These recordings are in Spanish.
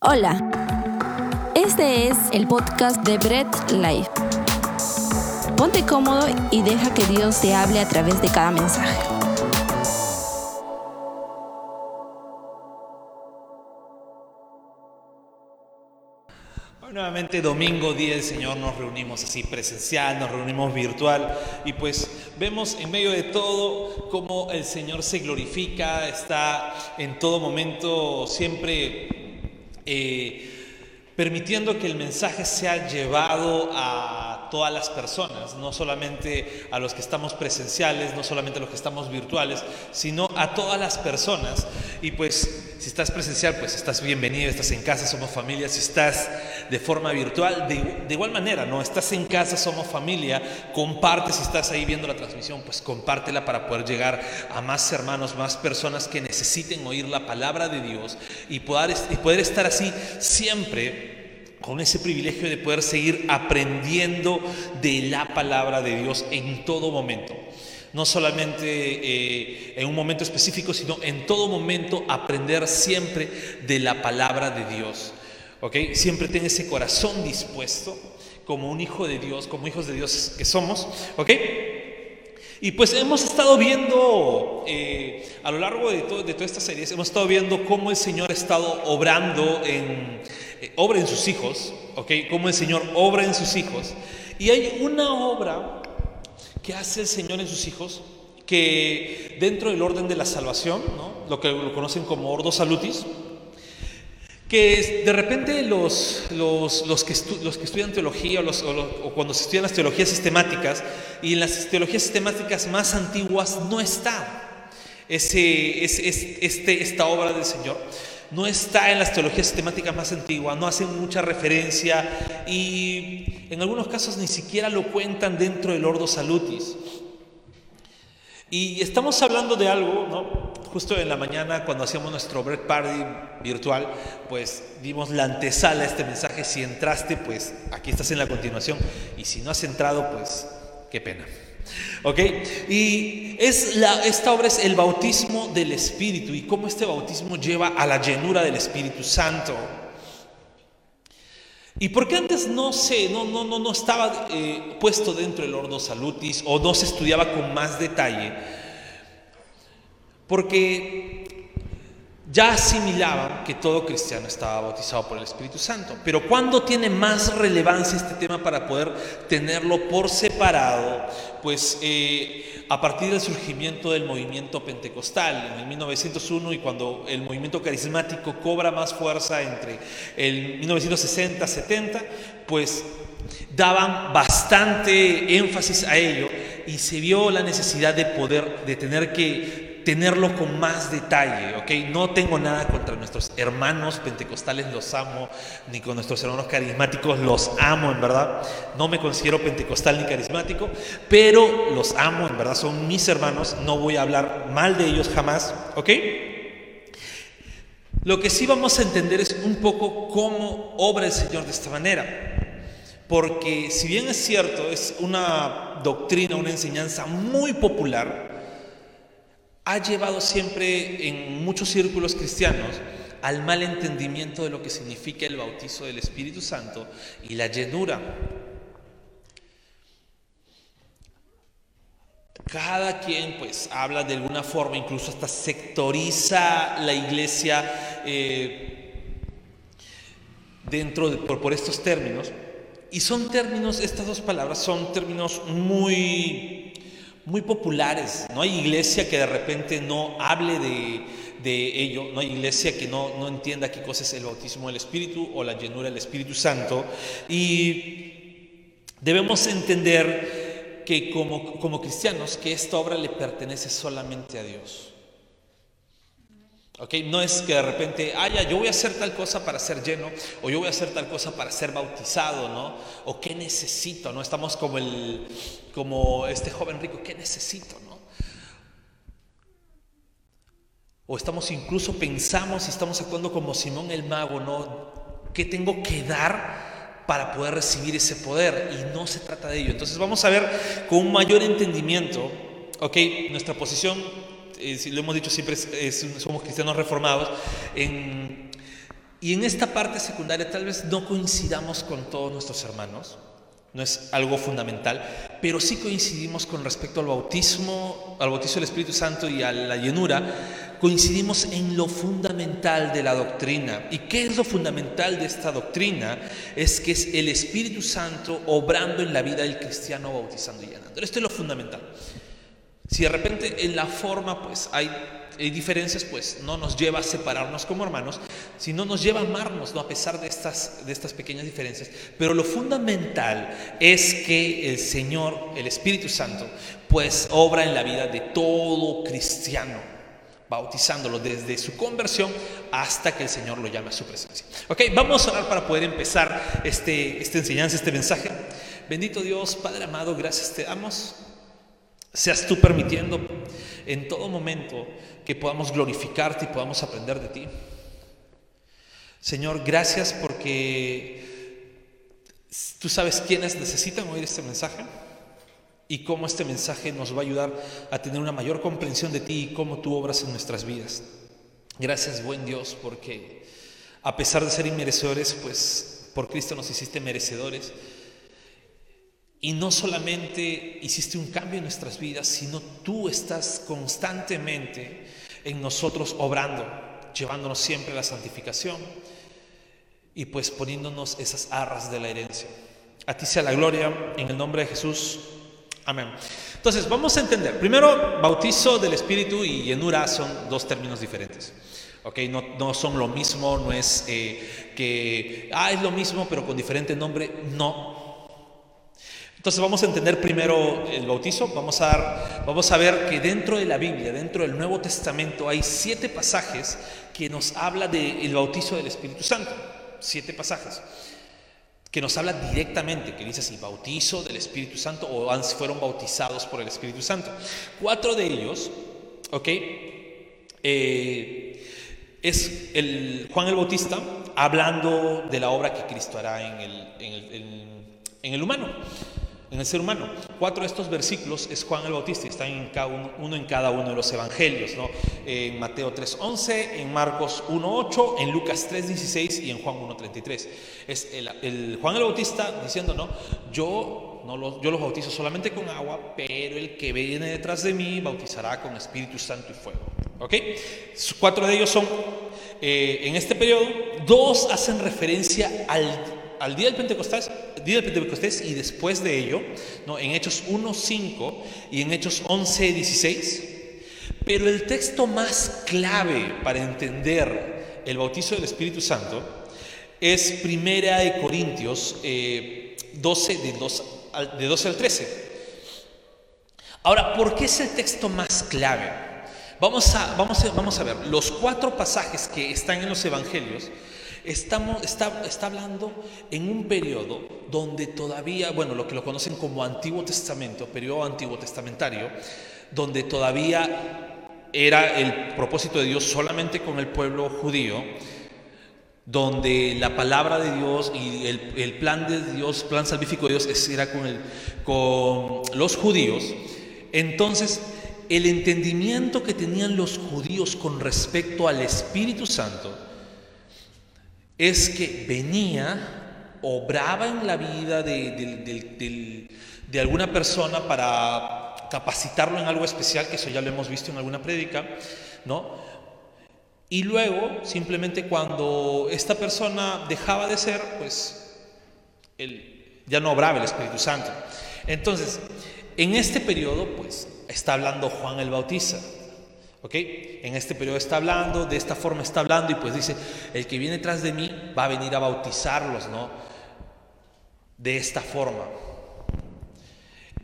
Hola, este es el podcast de Bread Life. Ponte cómodo y deja que Dios te hable a través de cada mensaje. Hoy nuevamente domingo, día del Señor, nos reunimos así presencial, nos reunimos virtual y pues vemos en medio de todo cómo el Señor se glorifica, está en todo momento siempre eh, permitiendo que el mensaje sea llevado a todas las personas, no solamente a los que estamos presenciales, no solamente a los que estamos virtuales, sino a todas las personas. Y pues si estás presencial, pues estás bienvenido, estás en casa, somos familia, si estás de forma virtual, de, igual manera, ¿no? Estás en casa, somos familia, comparte, si estás ahí viendo la transmisión, pues compártela para poder llegar a más hermanos, más personas que necesiten oír la palabra de Dios y poder, y poder estar así siempre con ese privilegio de poder seguir aprendiendo de la palabra de Dios en todo momento. No solamente eh, en un momento específico, sino en todo momento aprender siempre de la palabra de Dios. ¿ok? Siempre ten ese corazón dispuesto como un hijo de Dios, como hijos de Dios que somos. ¿ok? Y pues hemos estado viendo eh, a lo largo de, todo, de todas estas series, hemos estado viendo cómo el Señor ha estado obrando en, eh, obra en sus hijos, ¿ok? Cómo el Señor obra en sus hijos. Y hay una obra que hace el Señor en sus hijos que dentro del orden de la salvación, ¿no? lo que lo conocen como ordo salutis, que de repente los, los, los, que, que, estudian teología o, cuando se estudian las teologías sistemáticas y en las teologías sistemáticas más antiguas no está ese, este, esta obra del Señor no está en las teologías sistemáticas más antiguas, no hacen mucha referencia y en algunos casos ni siquiera lo cuentan dentro del Ordo Salutis. Y estamos hablando de algo, ¿no? Justo en la mañana cuando hacíamos nuestro break party virtual, pues dimos la antesala a este mensaje. Si entraste, pues aquí estás en la continuación. Y si no has entrado, pues qué pena. ¿Ok? Y es esta obra es el bautismo del Espíritu y cómo este bautismo lleva a la llenura del Espíritu Santo. ¿Y por qué antes no se, no, no, no, no estaba eh, puesto dentro del Ordo Salutis o no se estudiaba con más detalle? Porque ya asimilaban que todo cristiano estaba bautizado por el Espíritu Santo. Pero ¿cuándo tiene más relevancia este tema para poder tenerlo por separado? Pues eh, a partir del surgimiento del movimiento pentecostal en el 1901 y cuando el movimiento carismático cobra más fuerza entre el 1960-70, pues daban bastante énfasis a ello y se vio la necesidad de poder, de tener que tenerlo con más detalle, ¿ok? No tengo nada contra nuestros hermanos pentecostales, los amo, ni con nuestros hermanos carismáticos, los amo, en verdad. No me considero pentecostal ni carismático, pero los amo, en verdad, son mis hermanos, no voy a hablar mal de ellos jamás, ¿ok? Lo que sí vamos a entender es un poco cómo obra el Señor de esta manera. Porque si bien es cierto, es una doctrina, una enseñanza muy popular, ha llevado siempre en muchos círculos cristianos al mal entendimiento de lo que significa el bautizo del Espíritu Santo y la llenura. Cada quien pues habla de alguna forma, incluso hasta sectoriza la iglesia eh, dentro de, por, por estos términos. Y son términos, estas dos palabras son términos muy muy populares. No hay iglesia que de repente no hable de, ello, no hay iglesia que no, no, entienda qué cosa es el bautismo del Espíritu o la llenura del Espíritu Santo. Y debemos entender que como, como cristianos, que esta obra le pertenece solamente a Dios. No es que de repente, ah, ya, yo voy a hacer tal cosa para ser lleno, o yo voy a hacer tal cosa para ser bautizado, ¿no? O qué necesito, ¿no? Estamos como, el, como este joven rico, ¿qué necesito, ¿no? O estamos incluso, pensamos y estamos actuando como Simón el mago, ¿no? ¿Qué tengo que dar para poder recibir ese poder? Y no se trata de ello. Entonces vamos a ver con un mayor entendimiento, ¿ok? Nuestra posición eh, lo hemos dicho siempre, somos cristianos reformados, en Y en esta parte secundaria tal vez no coincidamos con todos nuestros hermanos, no es algo fundamental, pero sí coincidimos con respecto al bautismo, al bautizo del Espíritu Santo y a la llenura, coincidimos en lo fundamental de la doctrina. ¿Y qué es lo fundamental de esta doctrina? Es que es el Espíritu Santo obrando en la vida del cristiano, bautizando y llenando. Esto es lo fundamental. Si de repente en la forma pues hay, diferencias, pues no nos lleva a separarnos como hermanos, sino nos lleva a amarnos, ¿no? a pesar de estas, de estas pequeñas diferencias. Pero lo fundamental es que el Señor, el Espíritu Santo, pues obra en la vida de todo cristiano, bautizándolo desde su conversión hasta que el Señor lo llame a su presencia. Ok, vamos a orar para poder empezar este, esta enseñanza, este mensaje. Bendito Dios, Padre amado, gracias te damos Seas tú permitiendo en todo momento que podamos glorificarte y podamos aprender de ti. Señor, gracias porque tú sabes quiénes necesitan oír este mensaje y cómo este mensaje nos va a ayudar a tener una mayor comprensión de ti y cómo tú obras en nuestras vidas. Gracias, buen Dios, porque a pesar de ser inmerecedores, pues por Cristo nos hiciste merecedores y no solamente hiciste un cambio en nuestras vidas, sino tú estás constantemente en nosotros obrando, llevándonos siempre a la santificación y pues poniéndonos esas arras de la herencia. A ti sea la gloria en el nombre de Jesús. Amén. Entonces, vamos a entender. Primero, bautizo del Espíritu y llenura son dos términos diferentes. ¿ok? No, no, son lo mismo, no es eh, que, ah, es lo mismo pero con diferente nombre. No, entonces vamos a entender primero el bautizo, vamos a, vamos a ver que dentro de la Biblia, dentro del Nuevo Testamento, hay siete pasajes que nos habla del bautizo del Espíritu Santo, siete pasajes que nos habla directamente, que dice el bautizo del Espíritu Santo o fueron bautizados por el Espíritu Santo. Cuatro de ellos, ¿ok? Eh, es Juan el Bautista hablando de la obra que Cristo hará en el, en el humano en el ser humano. Cuatro de estos versículos es Juan el Bautista y están en cada uno, en cada uno de los evangelios, ¿no? En Mateo 3.11, en Marcos 1.8, en Lucas 3.16 y en Juan 1.33. Es el, Juan el Bautista diciendo, ¿no? Yo, no los, yo los bautizo solamente con agua, pero el que viene detrás de mí bautizará con Espíritu Santo y fuego. ¿Ok? Cuatro de ellos son eh, en este periodo, dos hacen referencia al al día del Pentecostés, día y después de ello, ¿no? en Hechos 1.5 y en Hechos 11.16. Pero el texto más clave para entender el bautizo del Espíritu Santo es Primera de Corintios 12, eh, de 12, al, de 12 al 13. Ahora, ¿por qué es el texto más clave? Vamos a, vamos, a, vamos a ver, los cuatro pasajes que están en los evangelios Estamos, está, está hablando en un periodo donde todavía, bueno, lo que lo conocen como Antiguo Testamento, periodo antiguo testamentario, donde todavía era el propósito de Dios solamente con el pueblo judío, donde la palabra de Dios y el, plan de Dios, plan salvífico de Dios, era con, el, con los judíos. Entonces, el entendimiento que tenían los judíos con respecto al Espíritu Santo es que venía, obraba en la vida de, alguna persona para capacitarlo en algo especial, que eso ya lo hemos visto en alguna prédica, ¿no? Y luego, simplemente cuando esta persona dejaba de ser, pues ya no obraba el Espíritu Santo. Entonces, en este periodo, pues está hablando Juan el Bautista. ¿Ok? En este periodo está hablando, de esta forma está hablando y pues dice, el que viene tras de mí va a venir a bautizarlos, ¿no? De esta forma.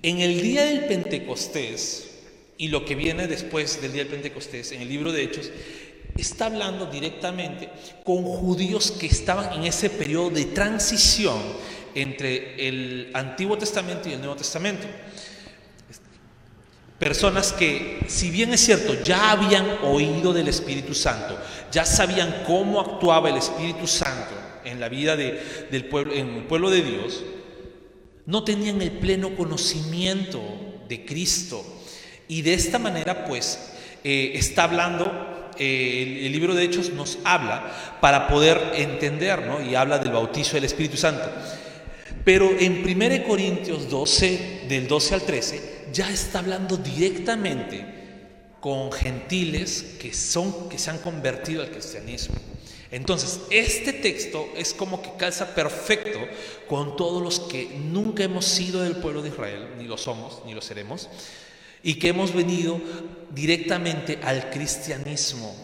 En el día del Pentecostés y lo que viene después del día del Pentecostés, en el libro de Hechos, está hablando directamente con judíos que estaban en ese periodo de transición entre el Antiguo Testamento y el Nuevo Testamento. Personas que, si bien es cierto, ya habían oído del Espíritu Santo, ya sabían cómo actuaba el Espíritu Santo en la vida del pueblo, el pueblo de Dios, no tenían el pleno conocimiento de Cristo. Y de esta manera, pues, eh, está hablando eh, el, libro de Hechos nos habla para poder entender, ¿no? Y habla del bautizo del Espíritu Santo. Pero en 1 Corintios 12, del 12 al 13, ya está hablando directamente con gentiles que, son, que se han convertido al cristianismo. Entonces, este texto es como que calza perfecto con todos los que nunca hemos sido del pueblo de Israel, ni lo somos, ni lo seremos, y que hemos venido directamente al cristianismo.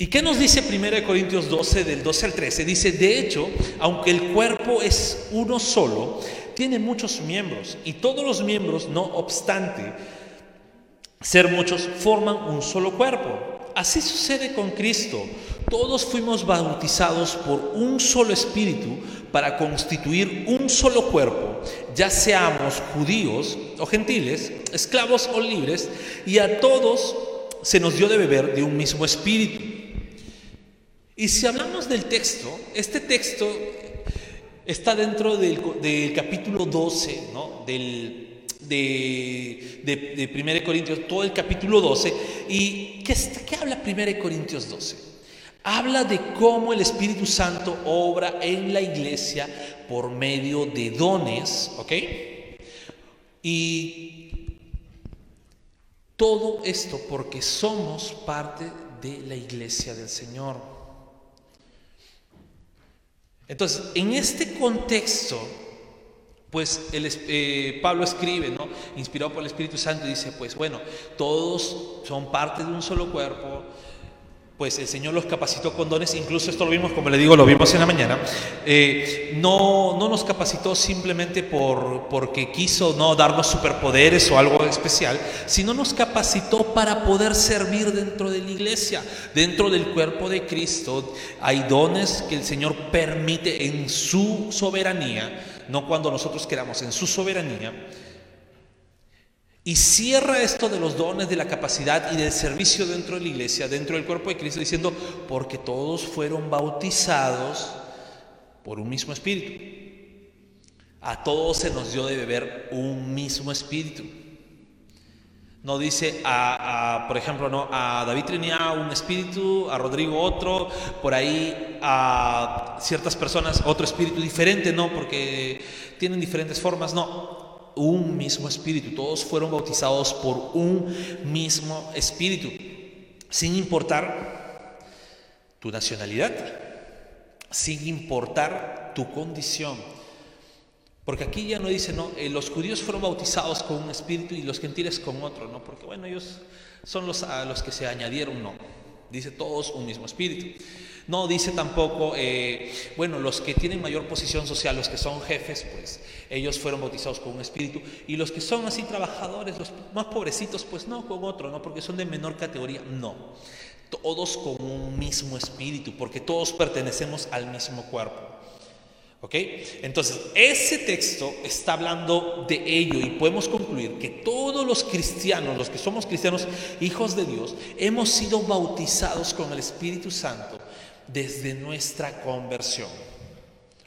¿Y qué nos dice 1 Corintios 12, del 12 al 13? Dice, de hecho, aunque el cuerpo es uno solo, tiene muchos miembros, y todos los miembros, no obstante ser muchos, forman un solo cuerpo. Así sucede con Cristo. Todos fuimos bautizados por un solo espíritu para constituir un solo cuerpo, ya seamos judíos o gentiles, esclavos o libres, y a todos se nos dio de beber de un mismo espíritu. Y si hablamos del texto, este texto está dentro del, capítulo 12, ¿no? del de, de, 1 Corintios, todo el capítulo 12. ¿Y qué, qué habla 1 Corintios 12? Habla de cómo el Espíritu Santo obra en la iglesia por medio de dones, ¿ok? Y todo esto porque somos parte de la iglesia del Señor. Entonces, en este contexto, pues el, eh, Pablo escribe, ¿no? inspirado por el Espíritu Santo, dice, pues bueno, todos son parte de un solo cuerpo, pues el Señor los capacitó con dones, incluso esto lo vimos, como le digo, lo vimos en la mañana, eh, no, no nos capacitó simplemente por, porque quiso no darnos superpoderes o algo especial, sino nos capacitó para poder servir dentro de la iglesia, dentro del cuerpo de Cristo. Hay dones que el Señor permite en su soberanía, no cuando nosotros queramos, en su soberanía y cierra esto de los dones, de la capacidad y del servicio dentro de la iglesia, dentro del cuerpo de Cristo, diciendo, porque todos fueron bautizados por un mismo espíritu. A todos se nos dio de beber un mismo espíritu. No dice a, por ejemplo, no, a David tenía un espíritu, a Rodrigo otro, por ahí a ciertas personas otro espíritu diferente, no, porque tienen diferentes formas, no un mismo espíritu. Todos fueron bautizados por un mismo espíritu, sin importar tu nacionalidad, sin importar tu condición. Porque aquí ya no dice, no, eh, los judíos fueron bautizados con un espíritu y los gentiles con otro, ¿no? Porque bueno, ellos son los, a los que se añadieron, no. Dice todos un mismo espíritu. No dice tampoco, eh, bueno, los que tienen mayor posición social, los que son jefes, pues ellos fueron bautizados con un espíritu. Y los que son así trabajadores, los más pobrecitos, pues no, con otro, no, porque son de menor categoría, no. Todos con un mismo espíritu, porque todos pertenecemos al mismo cuerpo. ¿Ok? Entonces, ese texto está hablando de ello y podemos concluir que todos los cristianos, los que somos cristianos, hijos de Dios, hemos sido bautizados con el Espíritu Santo desde nuestra conversión.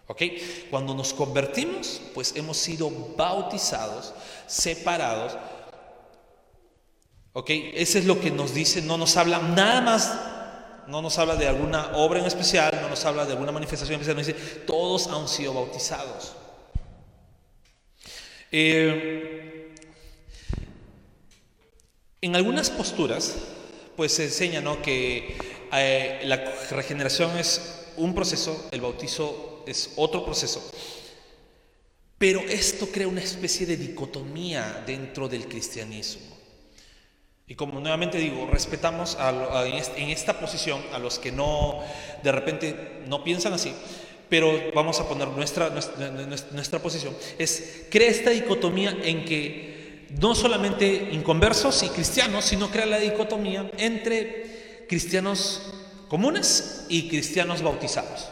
¿Ok? Cuando nos convertimos, pues hemos sido bautizados, separados. ¿Ok? Eso es lo que nos dice, no nos habla nada más, no nos habla de alguna obra en especial, no nos habla de alguna manifestación especial, nos dice, todos han sido bautizados. Eh, en algunas posturas, pues se enseña ¿no? que eh, la regeneración es un proceso, el bautizo es otro proceso. Pero esto crea una especie de dicotomía dentro del cristianismo. Y como nuevamente digo, respetamos en esta posición a los que no, de repente, no piensan así, pero vamos a poner nuestra, nuestra, nuestra posición, es, crea esta dicotomía en que no solamente inconversos y cristianos, sino crea la dicotomía entre cristianos comunes y cristianos bautizados.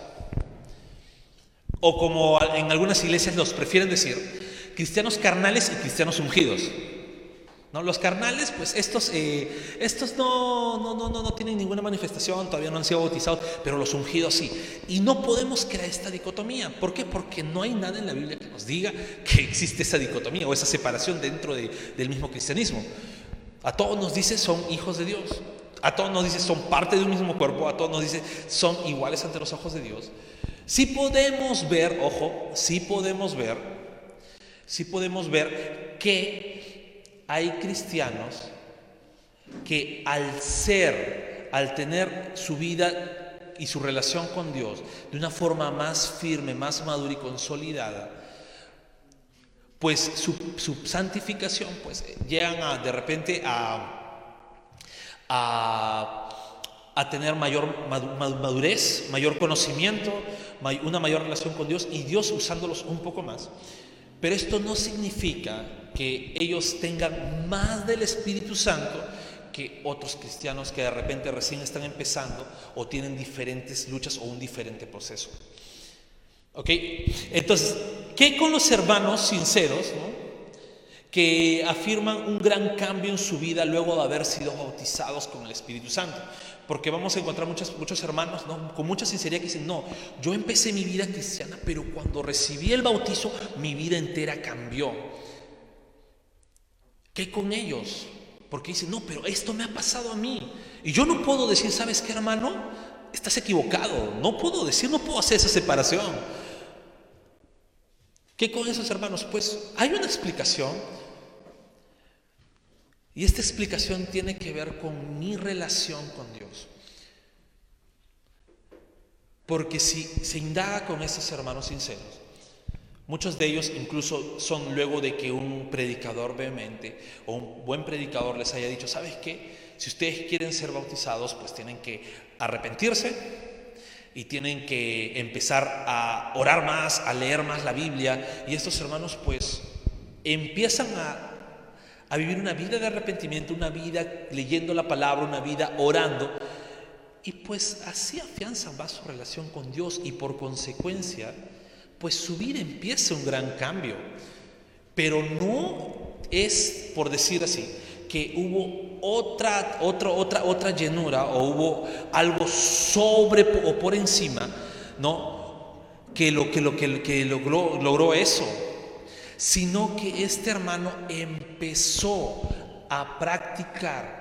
O como en algunas iglesias los prefieren decir, cristianos carnales y cristianos ungidos. ¿No? Los carnales, pues estos, eh, estos no, no, no, no, tienen ninguna manifestación, todavía no han sido bautizados, pero los ungidos sí. Y no podemos crear esta dicotomía. ¿Por qué? Porque no hay nada en la Biblia que nos diga que existe esa dicotomía o esa separación dentro del mismo cristianismo. A todos nos dice son hijos de Dios a todos nos dice son parte de un mismo cuerpo, a todos nos dice son iguales ante los ojos de Dios. Sí podemos ver, ojo, sí podemos ver, sí podemos ver que hay cristianos que al ser, al tener su vida y su relación con Dios de una forma más firme, más madura y consolidada, pues su, santificación, pues llegan a, de repente a, a, tener mayor madurez, mayor conocimiento, una mayor relación con Dios y Dios usándolos un poco más. Pero esto no significa que ellos tengan más del Espíritu Santo que otros cristianos que de repente recién están empezando o tienen diferentes luchas o un diferente proceso. ¿Ok? Entonces, ¿qué con los hermanos sinceros que afirman un gran cambio en su vida luego de haber sido bautizados con el Espíritu Santo? Porque vamos a encontrar muchos, muchos hermanos con mucha sinceridad que dicen, no, yo empecé mi vida cristiana, pero cuando recibí el bautizo, mi vida entera cambió. ¿Qué con ellos? Porque dicen, no, pero esto me ha pasado a mí. Y yo no puedo decir, ¿sabes qué, hermano? Estás equivocado. No puedo decir, no puedo hacer esa separación. ¿Qué con esos hermanos? Pues hay una explicación. Y esta explicación tiene que ver con mi relación con Dios. Porque si se indaga con esos hermanos sinceros, Muchos de ellos incluso son luego de que un predicador vehemente o un buen predicador les haya dicho, ¿sabes qué? Si ustedes quieren ser bautizados, pues tienen que arrepentirse y tienen que empezar a orar más, a leer más la Biblia. Y estos hermanos pues empiezan a, a vivir una vida de arrepentimiento, una vida leyendo la palabra, una vida orando. Y pues así afianzan más su relación con Dios y por consecuencia pues su vida empieza un gran cambio. Pero no es, por decir así, que hubo otra, otra, otra, otra llenura o hubo algo sobre o por encima, ¿no? Que lo que, lo, que, que logró, logró eso, sino que este hermano empezó a practicar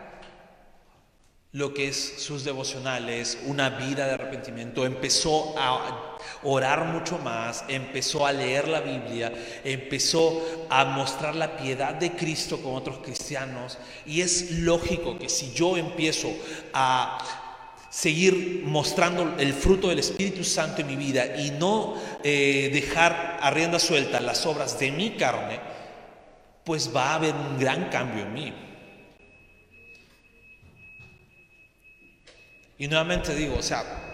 lo que es sus devocionales, una vida de arrepentimiento, empezó a orar mucho más, empezó a leer la Biblia, empezó a mostrar la piedad de Cristo con otros cristianos y es lógico que si yo empiezo a seguir mostrando el fruto del Espíritu Santo en mi vida y no eh, dejar a rienda suelta las obras de mi carne, pues va a haber un gran cambio en mí. Y nuevamente digo, o sea,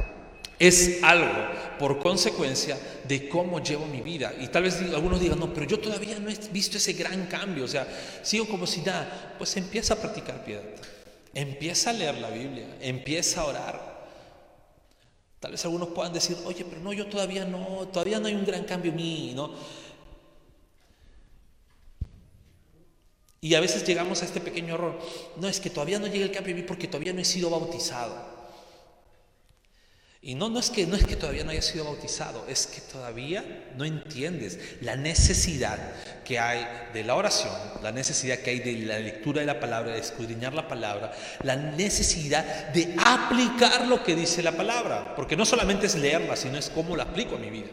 es algo por consecuencia de cómo llevo mi vida. Y tal vez algunos digan, no, pero yo todavía no he visto ese gran cambio, o sea, sigo como si nada. Pues empieza a practicar piedad, empieza a leer la Biblia, empieza a orar. Tal vez algunos puedan decir, oye, pero no, yo todavía no, todavía no hay un gran cambio en mí. Y a veces llegamos a este pequeño error. No, es que todavía no llega el cambio en mí porque todavía no he sido bautizado. Y no, no, es que, no es que todavía no haya sido bautizado, es que todavía no entiendes la necesidad que hay de la oración, la necesidad que hay de la lectura de la palabra, de escudriñar la palabra, la necesidad de aplicar lo que dice la palabra, porque no solamente es leerla, sino es cómo la aplico a mi vida.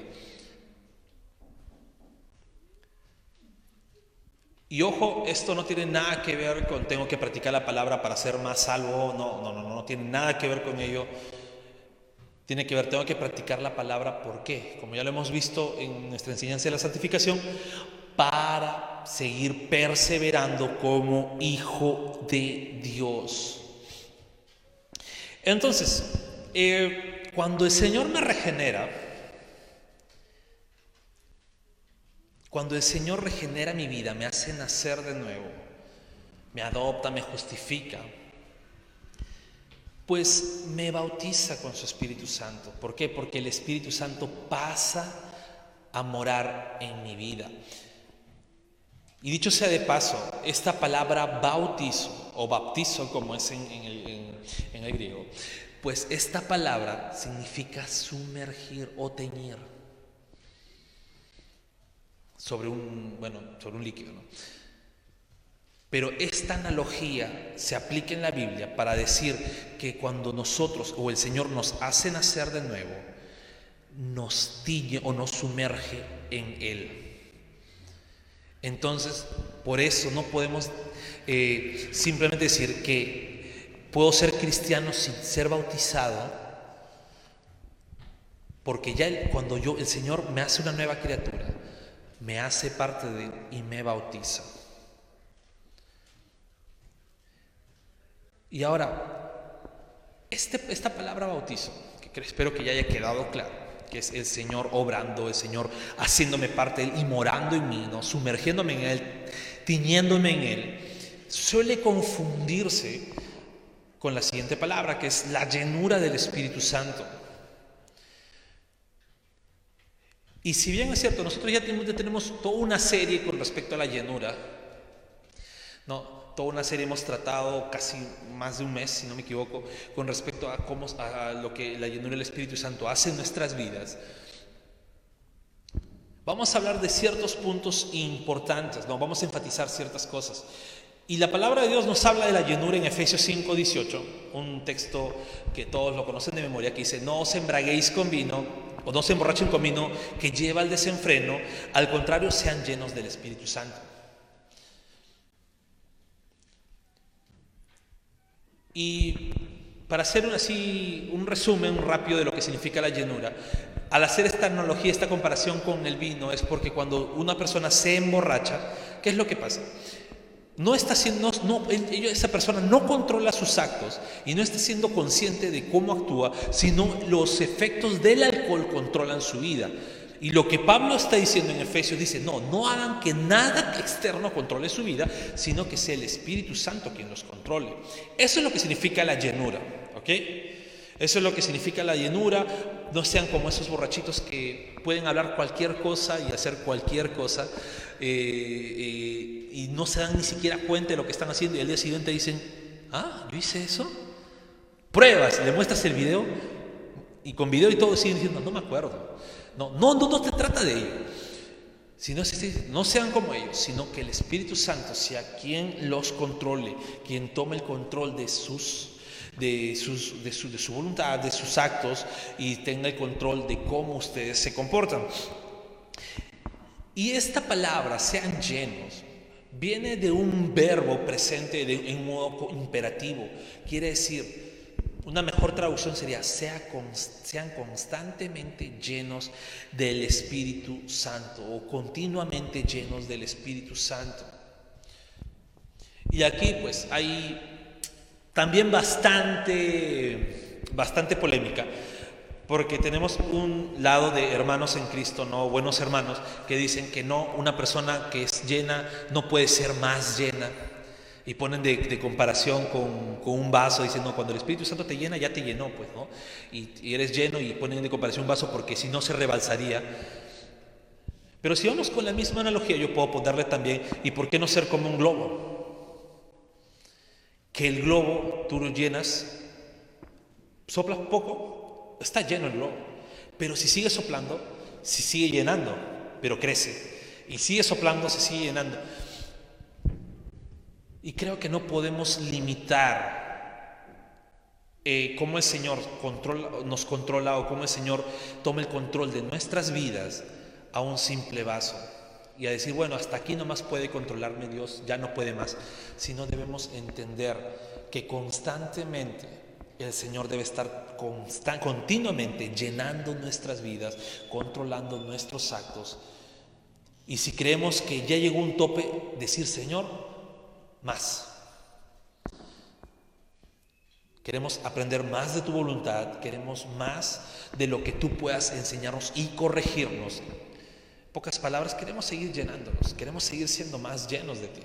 Y ojo, esto no tiene nada que ver con tengo que practicar la palabra para ser más salvo, no, no, no, no, no tiene nada que ver con ello tiene que ver, tengo que practicar la palabra, ¿por qué? Como ya lo hemos visto en nuestra enseñanza de la santificación, para seguir perseverando como hijo de Dios. Entonces, eh, cuando el Señor me regenera, cuando el Señor regenera mi vida, me hace nacer de nuevo, me adopta, me justifica, pues me bautiza con su Espíritu Santo. ¿Por qué? Porque el Espíritu Santo pasa a morar en mi vida. Y dicho sea de paso, esta palabra bautizo o baptizo como es en, el, griego, pues esta palabra significa sumergir o teñir sobre un, bueno, sobre un líquido. Pero esta analogía se aplica en la Biblia para decir que cuando nosotros o el Señor nos hace nacer de nuevo, nos tiñe o nos sumerge en Él. Entonces, por eso no podemos eh, simplemente decir que puedo ser cristiano sin ser bautizado, porque ya cuando yo, el Señor me hace una nueva criatura, me hace parte de Él y me bautiza. Y ahora, este, esta palabra bautizo, que espero que ya haya quedado claro, que es el Señor obrando, el Señor haciéndome parte de Él y morando en mí, ¿no? sumergiéndome en Él, tiñéndome en Él, suele confundirse con la siguiente palabra, que es la llenura del Espíritu Santo. Y si bien es cierto, nosotros ya tenemos toda una serie con respecto a la llenura, ¿no? Toda una serie hemos tratado casi más de un mes, si no me equivoco, con respecto a, cómo, a lo que la llenura del Espíritu Santo hace en nuestras vidas. Vamos a hablar de ciertos puntos importantes, ¿no? vamos a enfatizar ciertas cosas. Y la palabra de Dios nos habla de la llenura en Efesios 5, 18, un texto que todos lo conocen de memoria, que dice, no os embraguéis con vino, o no se emborrachen con vino que lleva al desenfreno, al contrario, sean llenos del Espíritu Santo. Y para hacer un, así un resumen rápido de lo que significa la llenura, al hacer esta analogía, esta comparación con el vino, es porque cuando una persona se emborracha, ¿qué es lo que pasa? No está siendo, no, esa persona no controla sus actos y no está siendo consciente de cómo actúa, sino los efectos del alcohol controlan su vida. Y lo que Pablo está diciendo en Efesios dice, no, no hagan que nada externo controle su vida, sino que sea el Espíritu Santo quien los controle. Eso es lo que significa la llenura, ¿ok? Eso es lo que significa la llenura. No sean como esos borrachitos que pueden hablar cualquier cosa y hacer cualquier cosa eh, eh, y no se dan ni siquiera cuenta de lo que están haciendo y al día siguiente dicen, ah, yo hice eso. Pruebas, le muestras el video y con video y todo siguen diciendo, no me acuerdo. No, no, no, no te trata de ello. Sino, no sean como ellos, sino que el Espíritu Santo sea quien los controle, quien tome el control de sus de, sus, de, su, de, su, voluntad, de sus actos y tenga el control de cómo ustedes se comportan. Y esta palabra, sean llenos, viene de un verbo presente de, en modo imperativo. Quiere decir, una mejor traducción sería, sean constantemente llenos del Espíritu Santo o continuamente llenos del Espíritu Santo. Y aquí pues hay también bastante, bastante polémica, porque tenemos un lado de hermanos en Cristo, no buenos hermanos, que dicen que no, una persona que es llena no puede ser más llena y ponen de, comparación con, un vaso, diciendo, cuando el Espíritu Santo te llena, ya te llenó, pues, ¿no? Y, eres lleno y ponen de comparación un vaso porque si no se rebalsaría. Pero si vamos con la misma analogía, yo puedo ponerle también, ¿y por qué no ser como un globo? Que el globo tú lo llenas, soplas poco, está lleno el globo. Pero si sigue soplando, se sigue llenando, pero crece. Y sigue soplando, se sigue llenando. Y creo que no podemos limitar eh, cómo el Señor nos controla o cómo el Señor toma el control de nuestras vidas a un simple vaso. Y a decir, bueno, hasta aquí nomás puede controlarme Dios, ya no puede más. Sino debemos entender que constantemente el Señor debe estar continuamente llenando nuestras vidas, controlando nuestros actos. Y si creemos que ya llegó un tope, decir, Señor, más. Queremos aprender más de tu voluntad, queremos más de lo que tú puedas enseñarnos y corregirnos. pocas palabras, queremos seguir llenándonos, queremos seguir siendo más llenos de ti.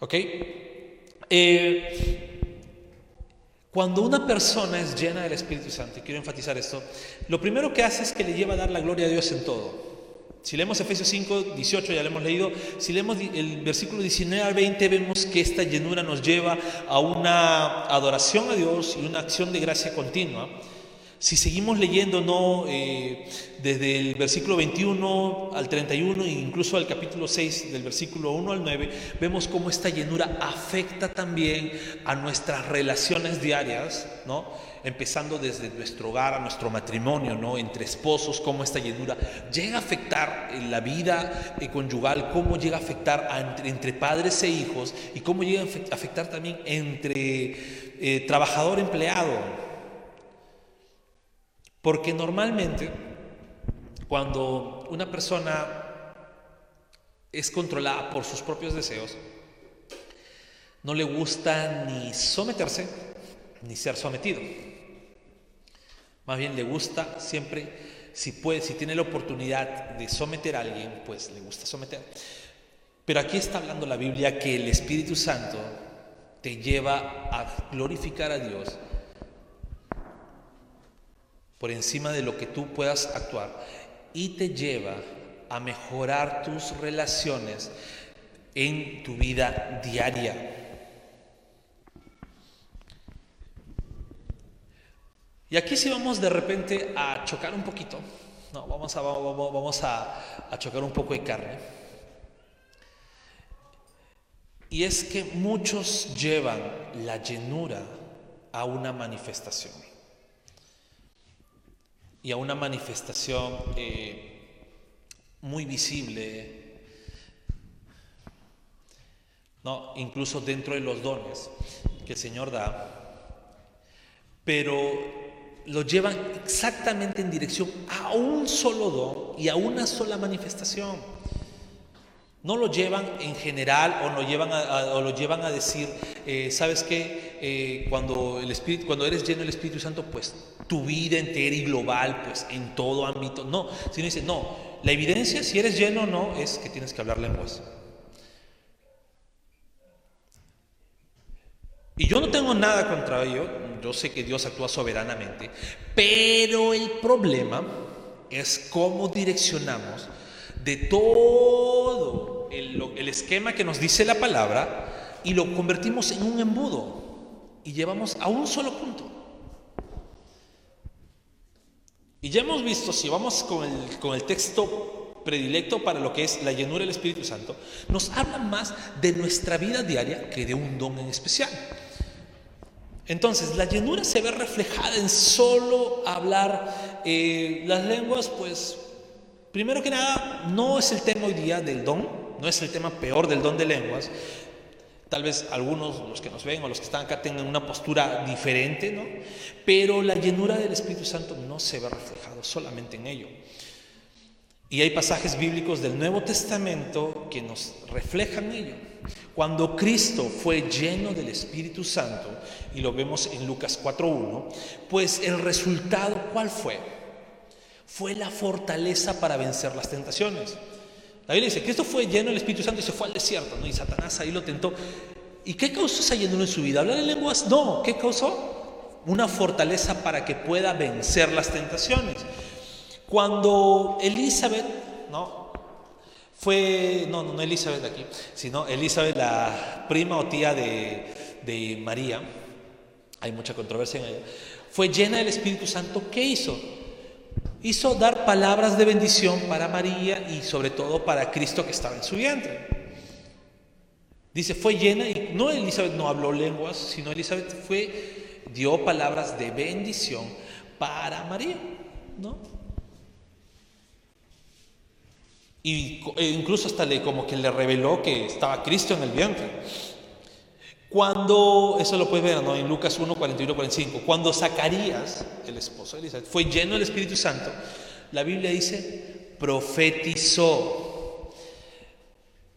¿Ok? Eh, cuando una persona es llena del Espíritu Santo, y quiero enfatizar esto, lo primero que hace es que le lleva a dar la gloria a Dios en todo. Si leemos Efesios 5, 18, ya lo hemos leído, si leemos el versículo 19 al 20, vemos que esta llenura nos lleva a una adoración a Dios y una acción de gracia continua. Si seguimos leyendo, ¿no? Eh, desde el versículo 21 al 31 e incluso al capítulo 6, del versículo 1 al 9, vemos cómo esta llenura afecta también a nuestras relaciones diarias, ¿no? Empezando desde nuestro hogar a nuestro matrimonio, ¿no? Entre esposos, cómo esta llenura llega a afectar la vida eh, conyugal, cómo llega a afectar entre, padres e hijos y cómo llega a afectar también entre eh, trabajador-empleado. Porque normalmente cuando una persona es controlada por sus propios deseos, no le gusta ni someterse ni ser sometido. Más bien le gusta siempre, si puede, si tiene la oportunidad de someter a alguien, pues le gusta someter. Pero aquí está hablando la Biblia que el Espíritu Santo te lleva a glorificar a Dios por encima de lo que tú puedas actuar y te lleva a mejorar tus relaciones en tu vida diaria. Y aquí sí vamos de repente a chocar un poquito, no, vamos a, vamos a, chocar un poco de carne. Y es que muchos llevan la llenura a una manifestación y a una manifestación eh, muy visible, ¿no? incluso dentro de los dones que el Señor da, pero lo llevan exactamente en dirección a un solo don y a una sola manifestación. No lo llevan en general o lo llevan a, o lo llevan a decir, eh, ¿sabes qué? Eh, cuando, el Espíritu, cuando eres lleno del Espíritu Santo, pues tu vida entera y global, pues en todo ámbito. No, sino dice, no, la evidencia, si eres lleno o no, es que tienes que hablar lenguas. Y yo no tengo nada contra ello, yo sé que Dios actúa soberanamente, pero el problema es cómo direccionamos de todo el, esquema que nos dice la palabra y lo convertimos en un embudo y llevamos a un solo punto. Y ya hemos visto, si vamos con el, con el texto predilecto para lo que es la llenura del Espíritu Santo, nos habla más de nuestra vida diaria que de un don en especial. Entonces, la llenura se ve reflejada en solo hablar eh, las lenguas, pues, primero que nada, no es el tema hoy día del don, no es el tema peor del don de lenguas. Tal vez algunos, los que nos ven o los que están acá, tengan una postura diferente, ¿no? Pero la llenura del Espíritu Santo no se ve reflejado solamente en ello. Y hay pasajes bíblicos del Nuevo Testamento que nos reflejan ello. Cuando Cristo fue lleno del Espíritu Santo, y lo vemos en Lucas 4.1, pues el resultado, ¿cuál fue? Fue la fortaleza para vencer las tentaciones. La Biblia dice, Cristo fue lleno del Espíritu Santo y se fue al desierto, ¿no? Y Satanás ahí lo tentó. ¿Y qué causó esa llenura en su vida? ¿Hablar en lenguas? No, ¿qué causó? Una fortaleza para que pueda vencer las tentaciones. Cuando Elizabeth, ¿no? Fue, no, no, Elizabeth aquí, sino Elizabeth, la prima o tía de, de María, hay mucha controversia en ella, fue llena del Espíritu Santo, ¿qué hizo? hizo dar palabras de bendición para María y sobre todo para Cristo que estaba en su vientre. Dice, fue llena y no Elizabeth no habló lenguas, sino Elizabeth fue dio palabras de bendición para María, ¿no? Y e incluso hasta le como que le reveló que estaba Cristo en el vientre. Cuando, eso lo puedes ver ¿no? en Lucas 1, 41, 45, cuando Zacarías, el esposo de Elizabeth, fue lleno del Espíritu Santo, la Biblia dice, profetizó.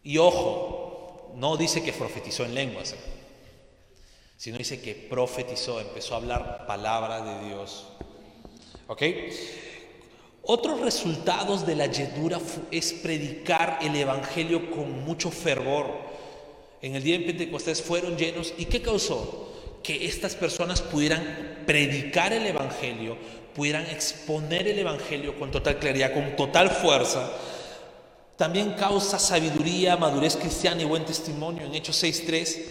Y ojo, no dice que profetizó en lenguas, ¿eh? sino dice que profetizó, empezó a hablar palabra de Dios. ¿Ok? Otros resultados de la llenura es predicar el Evangelio con mucho fervor en el día de Pentecostés fueron llenos. ¿Y qué causó? Que estas personas pudieran predicar el Evangelio, pudieran exponer el Evangelio con total claridad, con total fuerza. También causa sabiduría, madurez cristiana y buen testimonio en Hechos 6.3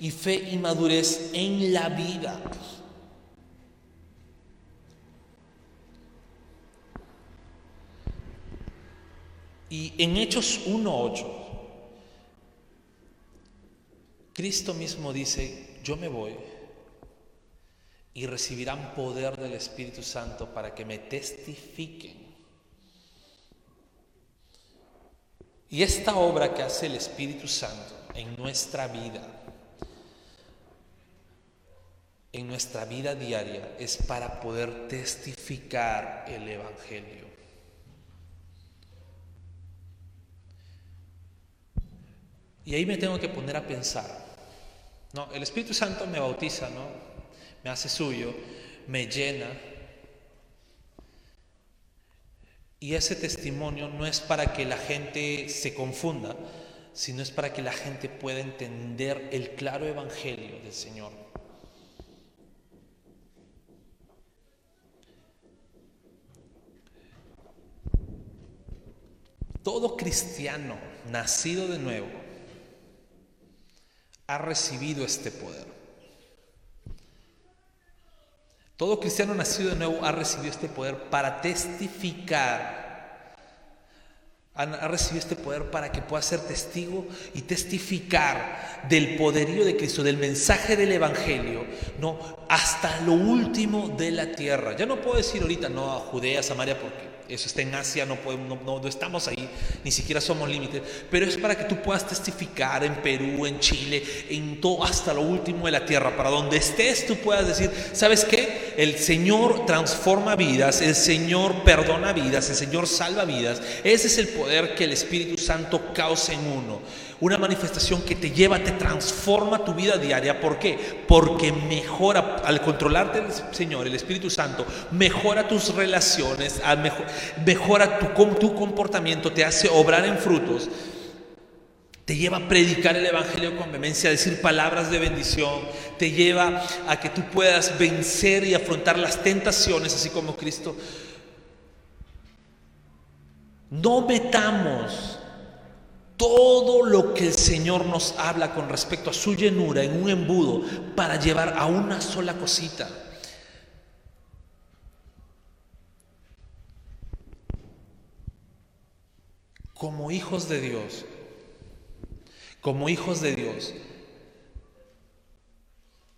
y fe y madurez en la vida. Y en Hechos 1.8, Cristo mismo dice, yo me voy y recibirán poder del Espíritu Santo para que me testifiquen. Y esta obra que hace el Espíritu Santo en nuestra vida, en nuestra vida diaria, es para poder testificar el Evangelio. Y ahí me tengo que poner a pensar. No, el Espíritu Santo me bautiza, ¿no? Me hace suyo, me llena, y ese testimonio no es para que la gente se confunda, sino es para que la gente pueda entender el claro evangelio del Señor. Todo cristiano nacido de nuevo ha recibido este poder. Todo cristiano nacido de nuevo ha recibido este poder para testificar. Ha recibido este poder para que pueda ser testigo y testificar del poderío de Cristo, del mensaje del Evangelio, no hasta lo último de la tierra. Ya no puedo decir ahorita no a Judea, Samaria, porque eso está en Asia, no, podemos, no, estamos ahí, ni siquiera somos límites, pero es para que tú puedas testificar en Perú, en Chile, en todo, hasta lo último de la tierra, para donde estés tú puedas decir, ¿sabes qué? El Señor transforma vidas, el Señor perdona vidas, el Señor salva vidas, ese es el poder que el Espíritu Santo causa en uno una manifestación que te lleva, te transforma tu vida diaria. ¿Por qué? Porque mejora, al controlarte el Señor, el Espíritu Santo, mejora tus relaciones, mejora tu, tu comportamiento, te hace obrar en frutos. Te lleva a predicar el Evangelio con vehemencia, a decir palabras de bendición. Te lleva a que tú puedas vencer y afrontar las tentaciones, así como Cristo. No metamos todo lo que el Señor nos habla con respecto a su llenura en un embudo para llevar a una sola cosita. Como hijos de Dios, como hijos de Dios,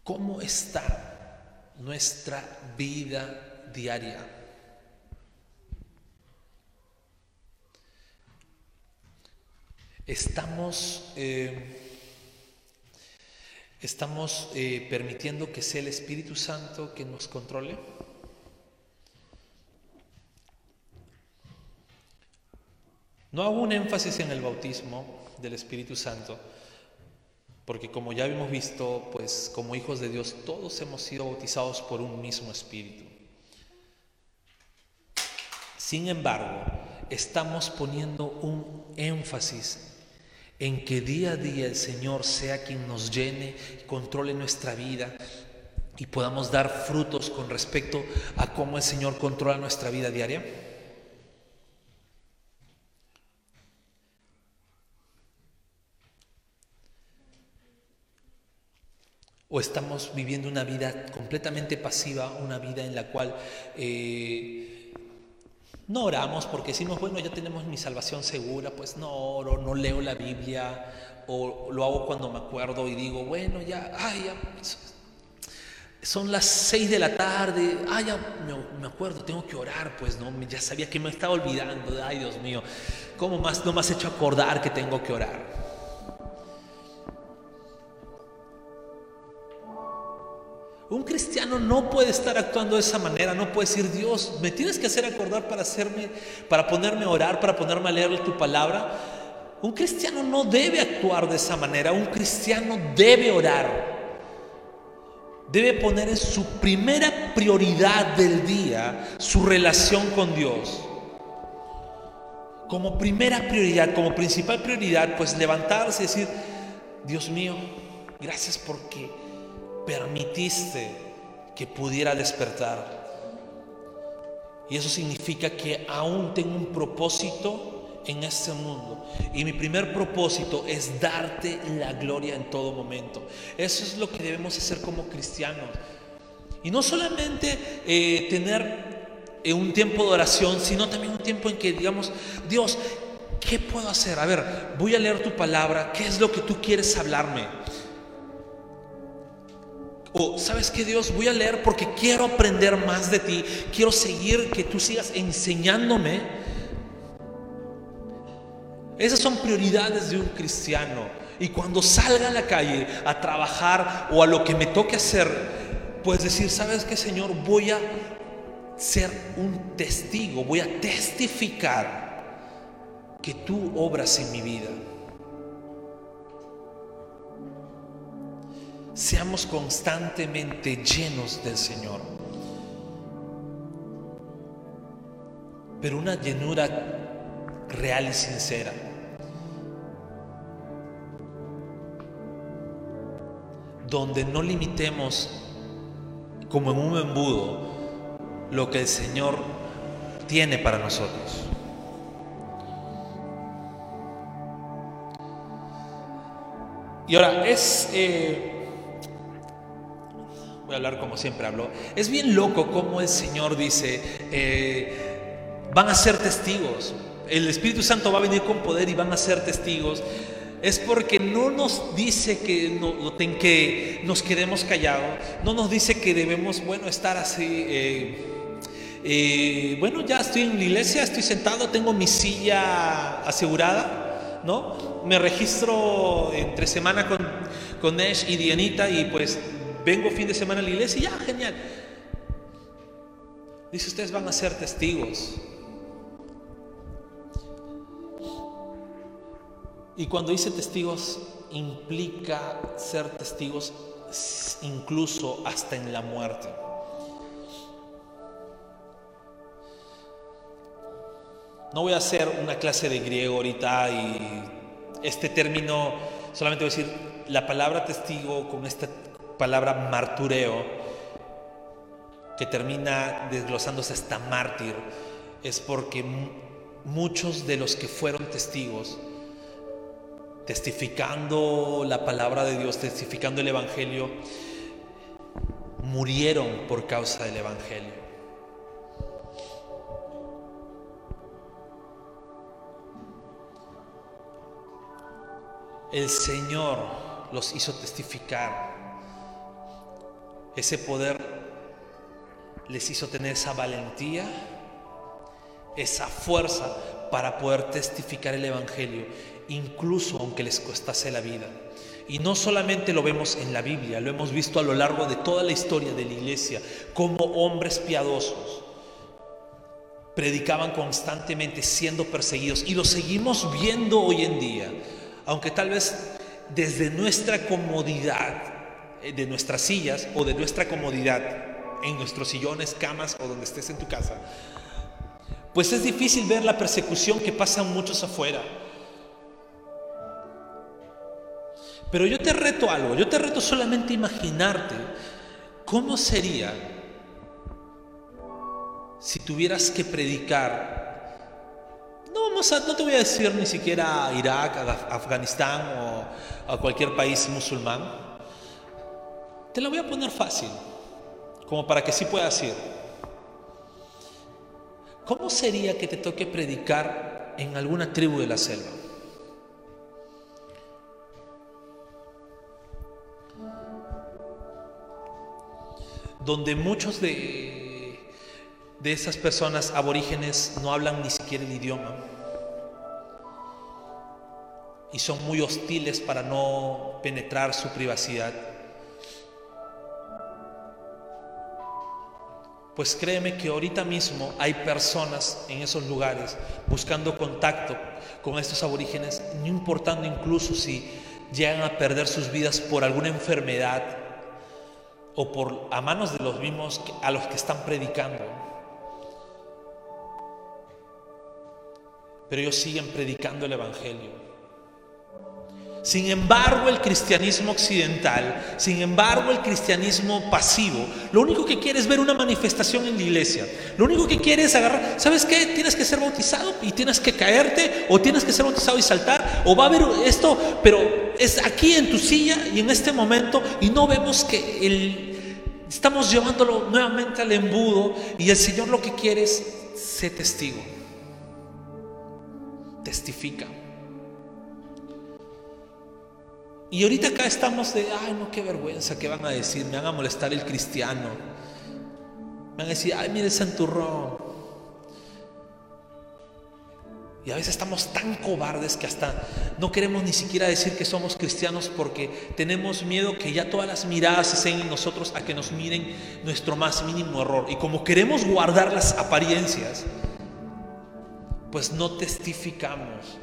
¿cómo está nuestra vida diaria? Estamos, eh, estamos eh, permitiendo que sea el Espíritu Santo que nos controle. No hago un énfasis en el bautismo del Espíritu Santo, porque como ya hemos visto, pues como hijos de Dios todos hemos sido bautizados por un mismo Espíritu. Sin embargo, estamos poniendo un énfasis en que día a día el Señor sea quien nos llene, controle nuestra vida y podamos dar frutos con respecto a cómo el Señor controla nuestra vida diaria? ¿O estamos viviendo una vida completamente pasiva, una vida en la cual eh, no oramos porque decimos, bueno, ya tenemos mi salvación segura, pues no oro, no leo la Biblia, o lo hago cuando me acuerdo y digo, bueno, ya, ay, ya, son las seis de la tarde, ay, ya me, acuerdo, tengo que orar, pues no, ya sabía que me estaba olvidando, ay, Dios mío, ¿cómo más no me has hecho acordar que tengo que orar? Un cristiano no puede estar actuando de esa manera, no puede decir, Dios, me tienes que hacer acordar para hacerme, para ponerme a orar, para ponerme a leer tu palabra. Un cristiano no debe actuar de esa manera, un cristiano debe orar. Debe poner en su primera prioridad del día su relación con Dios. Como primera prioridad, como principal prioridad, pues levantarse y decir, Dios mío, gracias porque permitiste que pudiera despertar. Y eso significa que aún tengo un propósito en este mundo. Y mi primer propósito es darte la gloria en todo momento. Eso es lo que debemos hacer como cristianos. Y no solamente eh, tener eh, un tiempo de oración, sino también un tiempo en que digamos, Dios, ¿qué puedo hacer? A ver, voy a leer tu palabra, ¿qué es lo que tú quieres hablarme? O, ¿sabes qué Dios? Voy a leer porque quiero aprender más de ti, quiero seguir, que tú sigas enseñándome. Esas son prioridades de un cristiano. Y cuando salga a la calle a trabajar o a lo que me toque hacer, pues decir, ¿sabes qué, Señor? Voy a ser un testigo, voy a testificar que tú obras en mi vida. Seamos constantemente llenos del Señor. Pero una llenura real y sincera. Donde no limitemos como en un embudo lo que el Señor tiene para nosotros. Y ahora es, eh, voy a hablar como siempre hablo, es bien loco como el Señor dice, eh, van a ser testigos, el Espíritu Santo va a venir con poder y van a ser testigos. Es porque no nos dice que, no, que nos quedemos callados, no nos dice que debemos, bueno, estar así. Eh, bueno, ya estoy en la iglesia, estoy sentado, tengo mi silla asegurada, ¿no? me registro entre semana con, con Nesh y Dianita y pues vengo fin de semana a la iglesia y ya, genial. Dice, ustedes van a ser testigos. Y cuando dice testigos, implica ser testigos incluso hasta en la muerte. No voy a hacer una clase de griego ahorita y este término, solamente voy a decir, la palabra testigo con esta palabra martureo, que termina desglosándose hasta mártir, es porque muchos de los que fueron testigos, testificando la palabra de Dios, testificando el Evangelio, murieron por causa del Evangelio. el Señor los hizo testificar. Ese poder les hizo tener esa valentía, esa fuerza para poder testificar el Evangelio, incluso aunque les costase la vida. Y no solamente lo vemos en la Biblia, lo hemos visto a lo largo de toda la historia de la iglesia, como hombres piadosos predicaban constantemente siendo perseguidos y lo seguimos viendo hoy en día aunque tal vez desde nuestra comodidad, de nuestras sillas o de nuestra comodidad, en nuestros sillones, camas o donde estés en tu casa, pues es difícil ver la persecución que pasan muchos afuera. Pero yo te reto algo, yo te reto solamente imaginarte cómo sería si tuvieras que predicar no, te voy a decir ni siquiera a Irak, a Afganistán o a cualquier país musulmán. Te la voy a poner fácil, como para que sí puedas ir. ¿Cómo sería que te toque predicar en alguna tribu de la selva? Donde muchos de, de esas personas aborígenes no hablan ni siquiera el idioma y son muy hostiles para no penetrar su privacidad. Pues créeme que ahorita mismo hay personas en esos lugares buscando contacto con estos aborígenes, no importando incluso si llegan a perder sus vidas por alguna enfermedad o por a manos de los mismos a los que están predicando. Pero ellos siguen predicando el evangelio. Sin embargo, el cristianismo occidental, sin embargo, el cristianismo pasivo, lo único que quiere es ver una manifestación en la iglesia. Lo único que quiere es agarrar, ¿sabes qué? Tienes que ser bautizado y tienes que caerte, o tienes que ser bautizado y saltar, o va a haber esto, pero es aquí en tu silla y en este momento, y no vemos que el, estamos llevándolo nuevamente al embudo, y el Señor lo que quiere es ser testigo testifica. Y ahorita acá estamos de, ay, no, qué vergüenza, ¿qué van a decir? Me van a molestar el cristiano. Me van a decir, ay, mire santurrón. Y a veces estamos tan cobardes que hasta no queremos ni siquiera decir que somos cristianos porque tenemos miedo que ya todas las miradas se sean en nosotros a que nos miren nuestro más mínimo error. Y como queremos guardar las apariencias, pues no testificamos.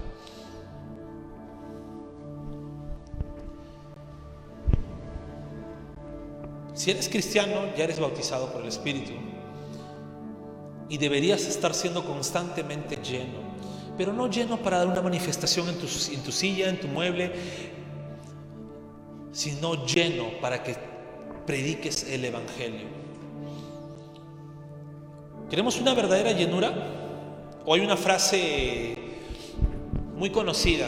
Si eres cristiano, ya eres bautizado por el Espíritu. Y deberías estar siendo constantemente lleno. Pero no lleno para dar una manifestación en tu, silla, en tu mueble, sino lleno para que prediques el Evangelio. ¿Queremos una verdadera llenura? O hay una frase muy conocida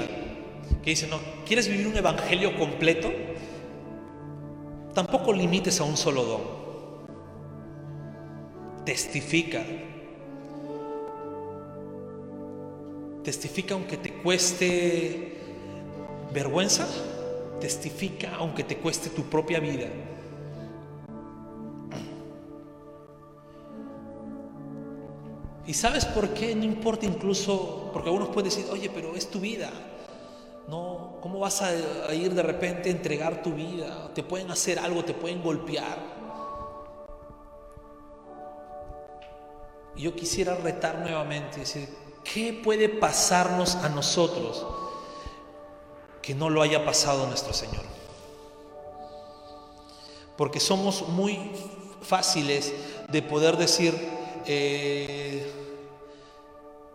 que dice, no, ¿quieres vivir un Evangelio completo? Tampoco limites a un solo don. Testifica. Testifica aunque te cueste vergüenza. Testifica aunque te cueste tu propia vida. ¿Y sabes por qué? No importa incluso, porque algunos pueden decir, oye, pero es tu vida. No, ¿cómo vas a, ir de repente a entregar tu vida? Te pueden hacer algo, te pueden golpear. Yo quisiera retar nuevamente decir, ¿qué puede pasarnos a nosotros que no lo haya pasado nuestro Señor? Porque somos muy fáciles de poder decir, eh,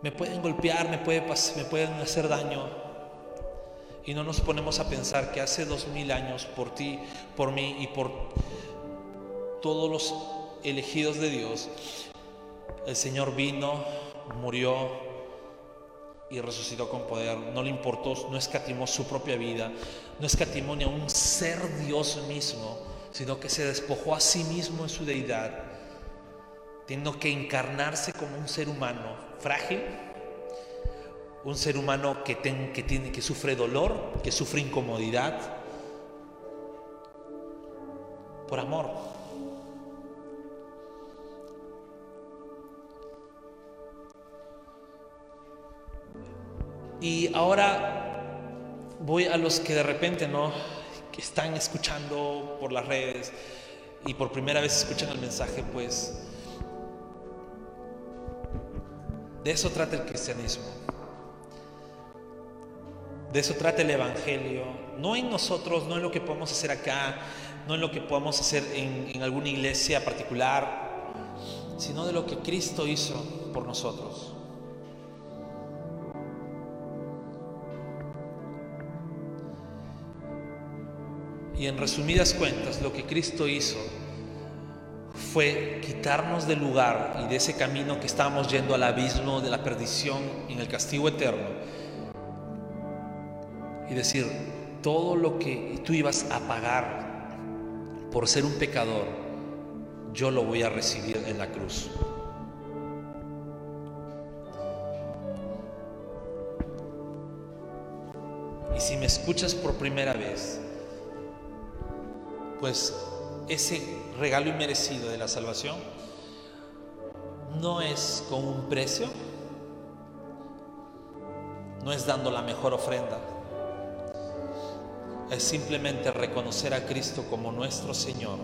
me pueden golpear, me, puede, me pueden hacer daño, y no nos ponemos a pensar que hace dos mil años por ti, por mí y por todos los elegidos de Dios, el Señor vino, murió y resucitó con poder. No le importó, no escatimó su propia vida, no escatimó ni a un ser Dios mismo, sino que se despojó a sí mismo en su deidad, teniendo que encarnarse como un ser humano frágil un ser humano que, tiene, que sufre dolor, que sufre incomodidad, por amor. Y ahora voy a los que de repente no, que están escuchando por las redes y por primera vez escuchan el mensaje, pues de eso trata el cristianismo. De eso trata el Evangelio. No en nosotros, no en lo que podemos hacer acá, no en lo que podamos hacer en, alguna iglesia particular, sino de lo que Cristo hizo por nosotros. Y en resumidas cuentas, lo que Cristo hizo fue quitarnos del lugar y de ese camino que estábamos yendo al abismo de la perdición en el castigo eterno y decir, todo lo que tú ibas a pagar por ser un pecador, yo lo voy a recibir en la cruz. Y si me escuchas por primera vez, pues ese regalo inmerecido de la salvación no es con un precio, no es dando la mejor ofrenda, es simplemente reconocer a Cristo como nuestro Señor,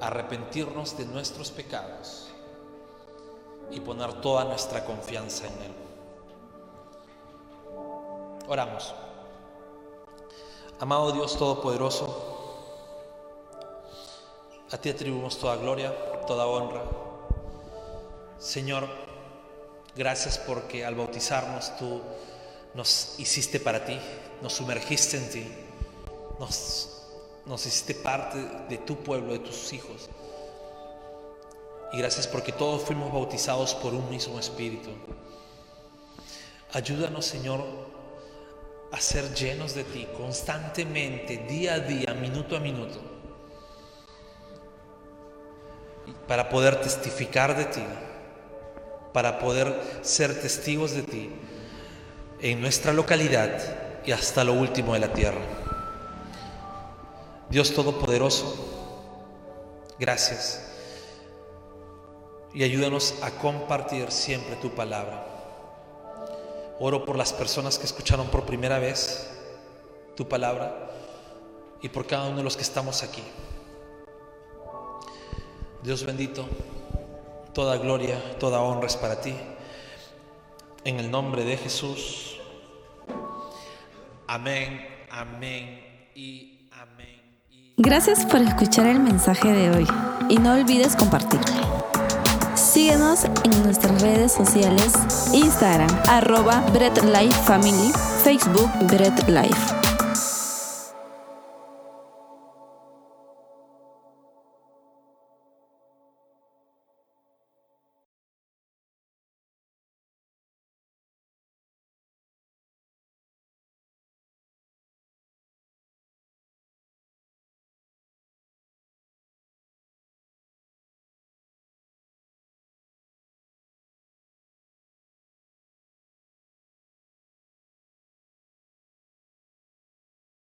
arrepentirnos de nuestros pecados y poner toda nuestra confianza en Él. Oramos. Amado Dios Todopoderoso, a ti atribuimos toda gloria, toda honra. Señor, gracias porque al bautizarnos tú nos hiciste para ti, nos sumergiste en ti, nos, hiciste parte de tu pueblo, de tus hijos. Y gracias porque todos fuimos bautizados por un mismo espíritu. Ayúdanos, Señor, a ser llenos de ti constantemente, día a día, minuto a minuto, para poder testificar de ti, para poder ser testigos de ti en nuestra localidad y hasta lo último de la tierra. Dios Todopoderoso, gracias. Y ayúdanos a compartir siempre tu palabra. Oro por las personas que escucharon por primera vez tu palabra y por cada uno de los que estamos aquí. Dios bendito, toda gloria, toda honra es para ti. En el nombre de Jesús. Amén, amén y amén. Gracias por escuchar el mensaje de hoy y no olvides compartirlo. Síguenos en nuestras redes sociales, Instagram, arroba Bread Life Family, Facebook Bread Life.